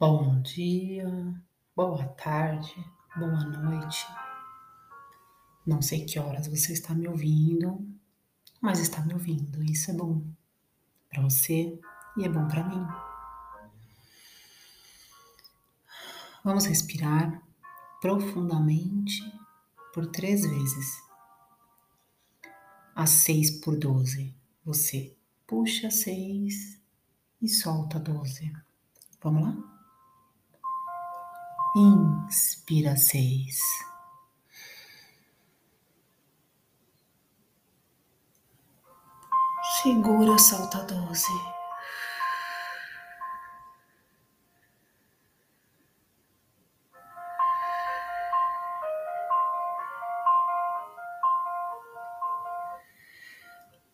Bom dia, boa tarde, boa noite. Não sei que horas você está me ouvindo, mas está me ouvindo. Isso é bom para você e é bom para mim. Vamos respirar profundamente por três vezes. As seis por doze. Você puxa seis e solta doze. Vamos lá? Inspira seis. Segura, solta doze.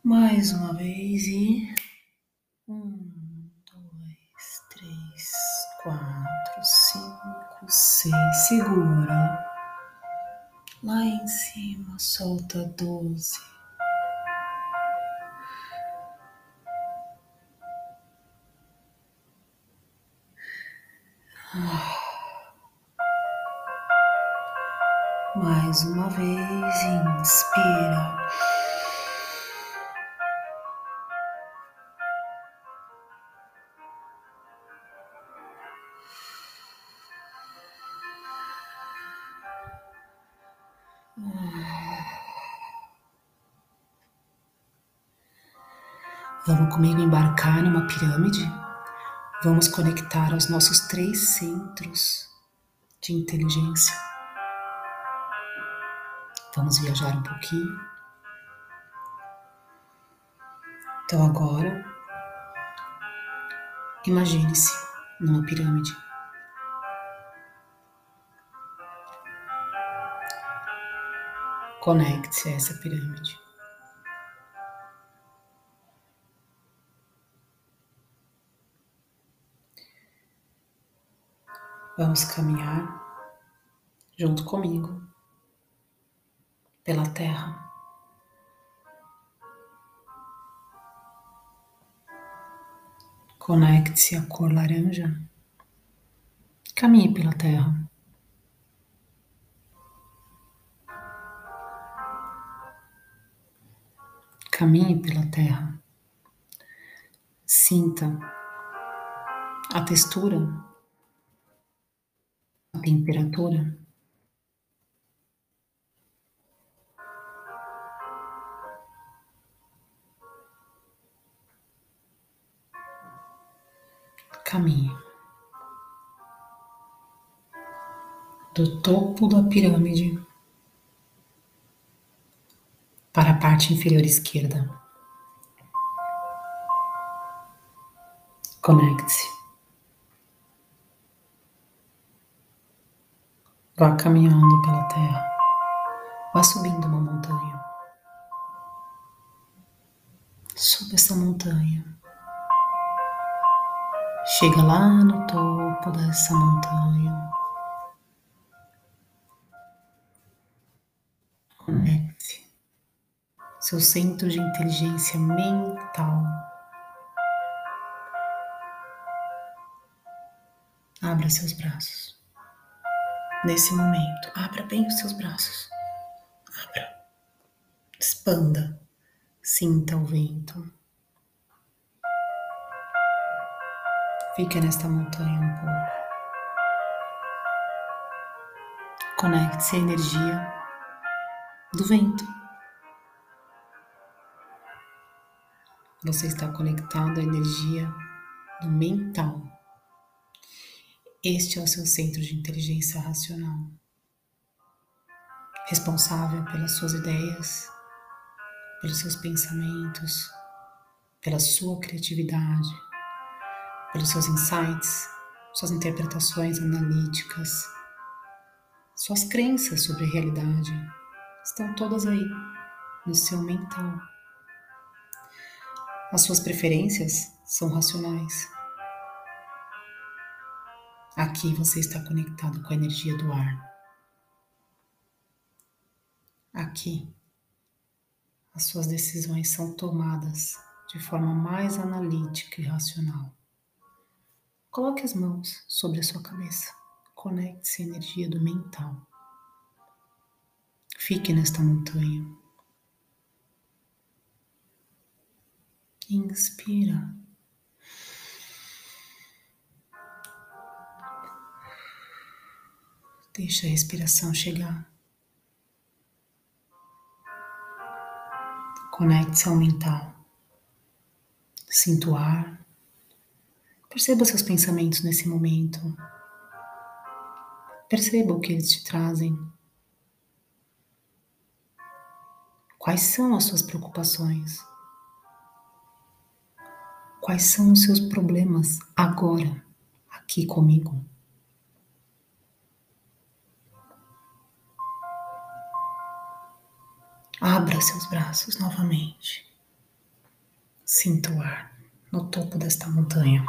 Mais uma vez e seis, segura. Lá em cima, solta doze. Mais uma vez, inspira. Vamos comigo embarcar numa pirâmide? Vamos conectar aos nossos três centros de inteligência. Vamos viajar um pouquinho. Então agora, imagine-se numa pirâmide. Conecte-se a essa pirâmide. Vamos caminhar junto comigo pela terra. Conecte-se à cor laranja. Caminhe pela terra. Caminhe pela terra. Sinta a textura temperatura. Caminhe do topo da pirâmide para a parte inferior esquerda. Conecte-se. Vá caminhando pela terra. Vá subindo uma montanha. Suba essa montanha. Chega lá no topo dessa montanha. Conecte seu centro de inteligência mental. Abra seus braços nesse momento. Abra bem os seus braços. Abra. Expanda. Sinta o vento. Fique nesta montanha um pouco. Conecte-se à energia do vento. Você está conectado à energia do mental. Este é o seu centro de inteligência racional, responsável pelas suas ideias, pelos seus pensamentos, pela sua criatividade, pelos seus insights, suas interpretações analíticas, suas crenças sobre a realidade estão todas aí no seu mental. As suas preferências são racionais Aqui você está conectado com a energia do ar. Aqui, as suas decisões são tomadas de forma mais analítica e racional, Coloque as mãos sobre a sua cabeça. Conecte-se à energia do mental. Fique nesta montanha. Inspira. Deixa a respiração chegar. Conecte-se ao mental. Sinta o ar. Perceba seus pensamentos nesse momento. Perceba o que eles te trazem. Quais são as suas preocupações? Quais são os seus problemas agora, aqui comigo? Abra seus braços novamente. Sinta o ar no topo desta montanha.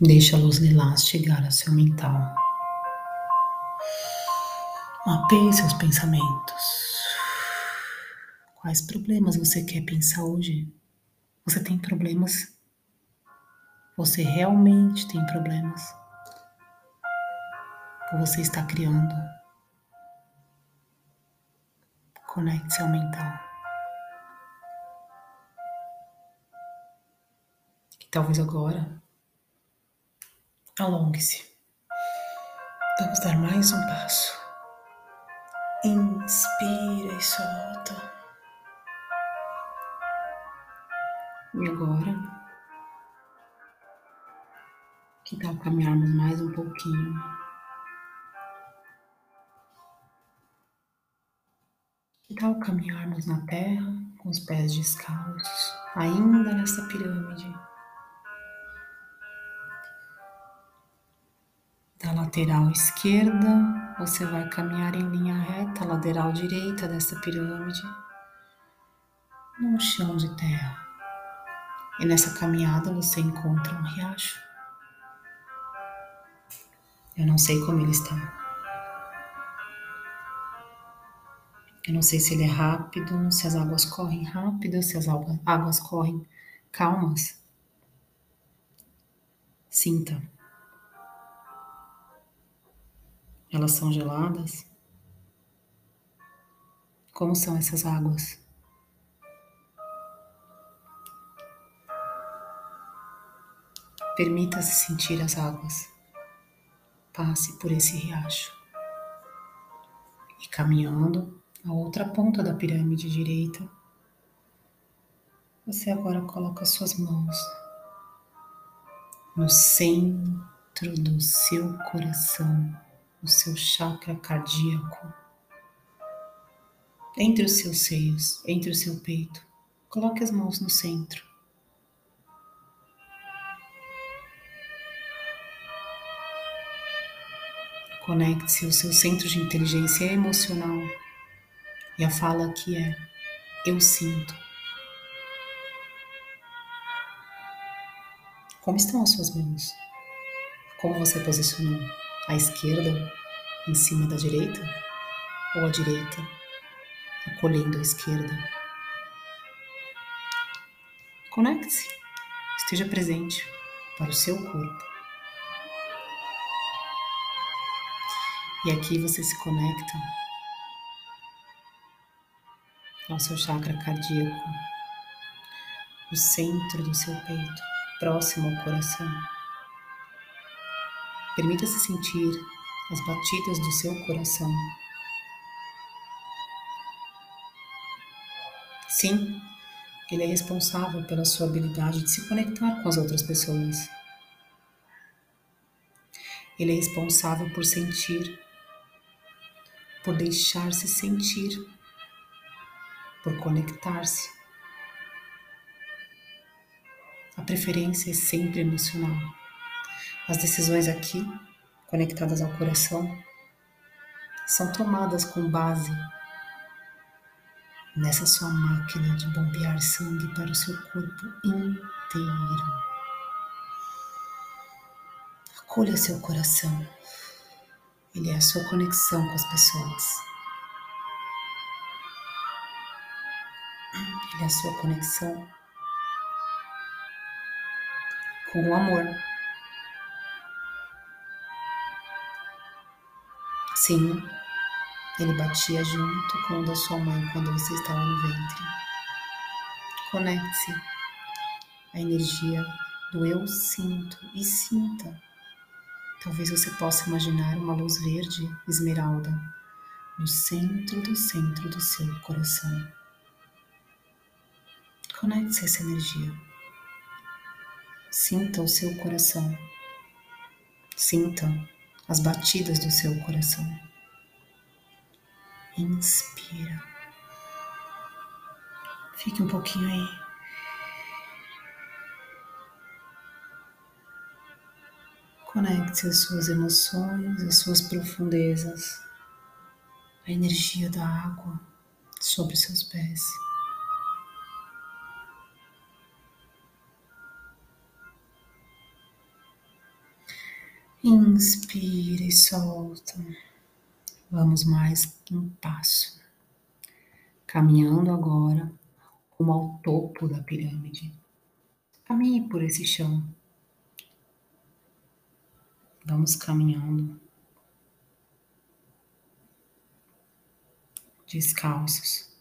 Deixe a luz lilás chegar ao seu mental. Mapeie seus pensamentos. Quais problemas você quer pensar hoje? Você tem problemas? Você realmente tem problemas? Você está criando? Conecte-se ao mental. E talvez agora alongue-se. Vamos dar mais um passo. Inspira e solta. E agora, que tal caminharmos mais um pouquinho? Que tal caminharmos na terra com os pés descalços, ainda nessa pirâmide? Da lateral esquerda, você vai caminhar em linha reta, lateral direita dessa pirâmide, num chão de terra. E nessa caminhada você encontra um riacho. Eu não sei como ele está. Eu não sei se ele é rápido, se as águas correm rápido, se as águas correm calmas. Sinta. Elas são geladas? Como são essas águas? Permita-se sentir as águas. Passe por esse riacho. E caminhando, a outra ponta da pirâmide direita. Você agora coloca suas mãos no centro do seu coração, no seu chakra cardíaco, entre os seus seios, entre o seu peito. Coloque as mãos no centro. Conecte-se ao seu centro de inteligência emocional e a fala aqui é: Eu sinto. Como estão as suas mãos? Como você posicionou? A esquerda em cima da direita? Ou a direita acolhendo a esquerda? Conecte-se. Esteja presente para o seu corpo. E aqui você se conecta ao seu chakra cardíaco, o centro do seu peito, próximo ao coração. Permita-se sentir as batidas do seu coração. Sim, ele é responsável pela sua habilidade de se conectar com as outras pessoas. Ele é responsável por sentir, por deixar-se sentir por conectar-se. A preferência é sempre emocional. As decisões aqui, conectadas ao coração, são tomadas com base nessa sua máquina de bombear sangue para o seu corpo inteiro. Acolha seu coração. Ele é a sua conexão com as pessoas. E a sua conexão com o amor. Sim, ele batia junto com o da sua mãe quando você estava no ventre. Conecte-se à energia do eu sinto e sinta. Talvez você possa imaginar uma luz verde esmeralda no centro do centro do seu coração. Conecte-se essa energia. Sinta o seu coração. Sinta as batidas do seu coração. Inspira. Fique um pouquinho aí. Conecte as suas emoções, as suas profundezas, a energia da água sobre seus pés. Inspira e solta. Vamos mais um passo. Caminhando agora rumo ao topo da pirâmide. Caminhe por esse chão. Vamos caminhando descalços.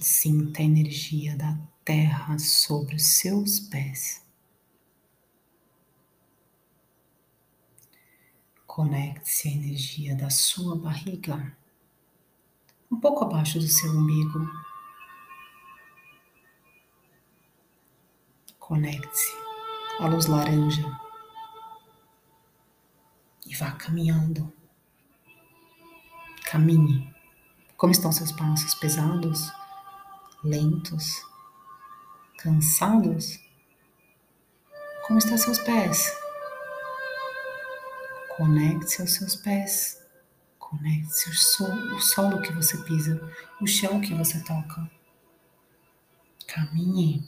Sinta a energia da terra sobre os seus pés. Conecte-se à energia da sua barriga, um pouco abaixo do seu umbigo. Conecte-se à luz laranja e vá caminhando. Caminhe. Como estão seus passos? Pesados? Lentos? Cansados? Como estão seus pés? Conecte-se aos seus pés. Conecte-se ao o solo que você pisa, o chão que você toca. Caminhe.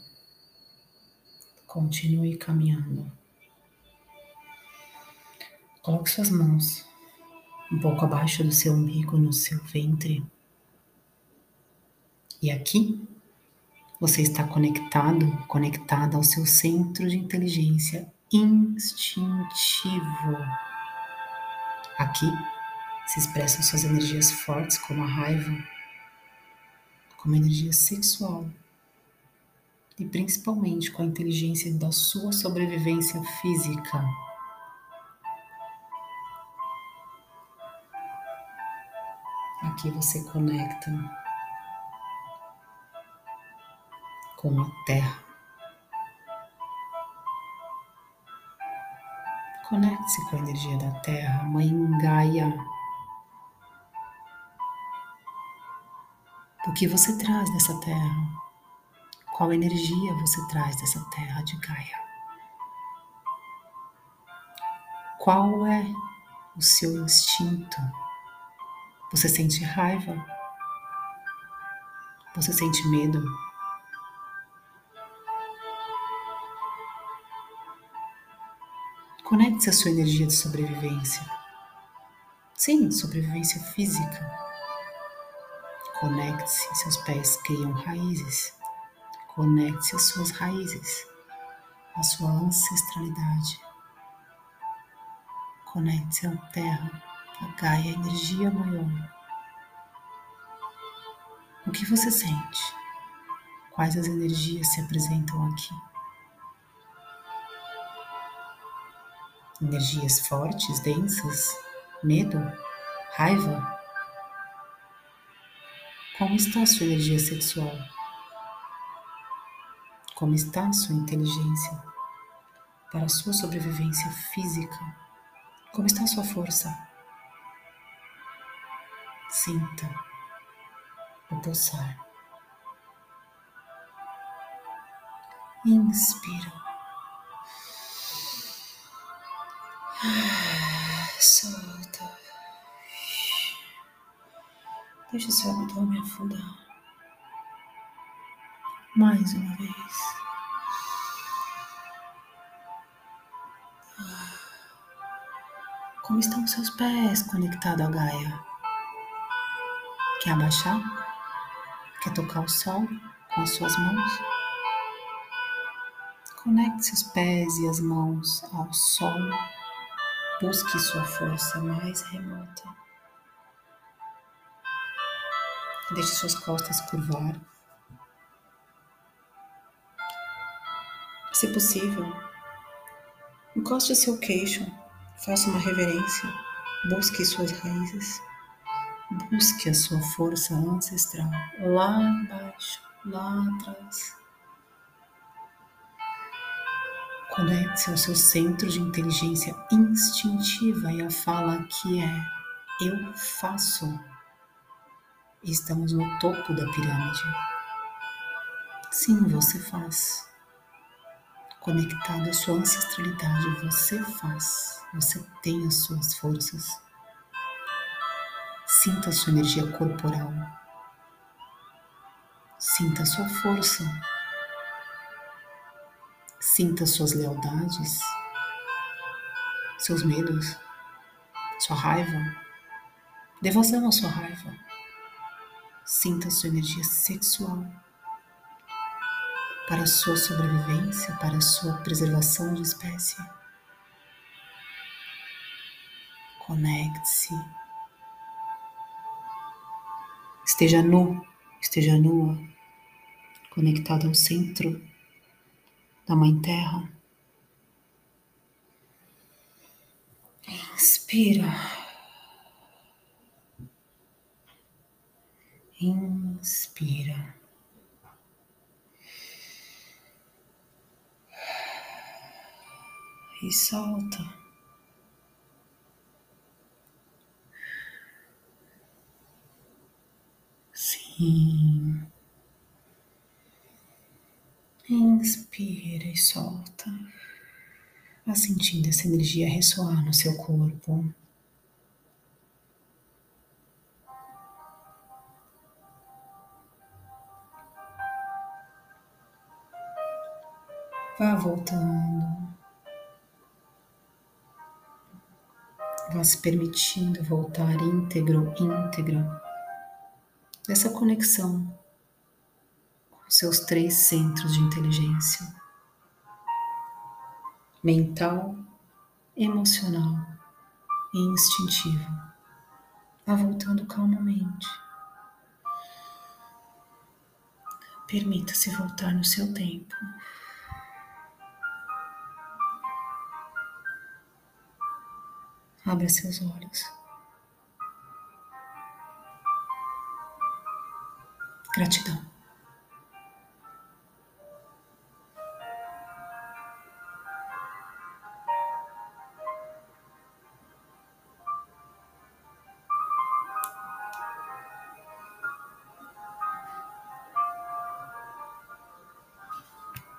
Continue caminhando. Coloque suas mãos um pouco abaixo do seu umbigo, no seu ventre. E aqui você está conectado, conectada ao seu centro de inteligência instintivo. Aqui se expressam suas energias fortes, como a raiva, como a energia sexual e principalmente com a inteligência da sua sobrevivência física. Aqui você conecta com a terra. Conecte-se com a energia da Terra, Mãe Gaia. O que você traz dessa Terra? Qual energia você traz dessa Terra de Gaia? Qual é o seu instinto? Você sente raiva? Você sente medo? Conecte-se à sua energia de sobrevivência. Sim, sobrevivência física. Conecte-se, seus pés criam raízes. Conecte-se às suas raízes, à sua ancestralidade. Conecte-se à terra, à Gaia, a energia maior. O que você sente? Quais as energias se apresentam aqui? Energias fortes, densas, medo, raiva? Como está a sua energia sexual? Como está a sua inteligência para a sua sobrevivência física? Como está a sua força? Sinta o pulsar. Inspira. Solta. Deixa seu abdômen afundar. Mais uma vez. Como estão seus pés conectados à Gaia? Quer abaixar? Quer tocar o sol com as suas mãos? Conecte seus pés e as mãos ao sol. Busque sua força mais remota. Deixe suas costas curvar. Se possível, encoste seu queixo, faça uma reverência, busque suas raízes, busque a sua força ancestral lá embaixo, lá atrás. Conecte-se ao seu centro de inteligência instintiva e a fala que é eu faço. Estamos no topo da pirâmide. Sim, você faz. Conectado à sua ancestralidade, você faz. Você tem as suas forças. Sinta a sua energia corporal. Sinta a sua força. Sinta suas lealdades, seus medos, sua raiva. Dê vazão à sua raiva. Sinta sua energia sexual para a sua sobrevivência, para a sua preservação de espécie. Conecte-se. Esteja nu, esteja nua, conectado ao centro da Mãe Terra. Inspira. Inspira. E solta. Sim. Inspira e solta. Vá sentindo essa energia ressoar no seu corpo. Vá voltando. Vá se permitindo voltar íntegro, íntegra dessa conexão seus três centros de inteligência: mental, emocional e instintivo. Vá voltando calmamente. Permita-se voltar no seu tempo. Abra seus olhos. Gratidão.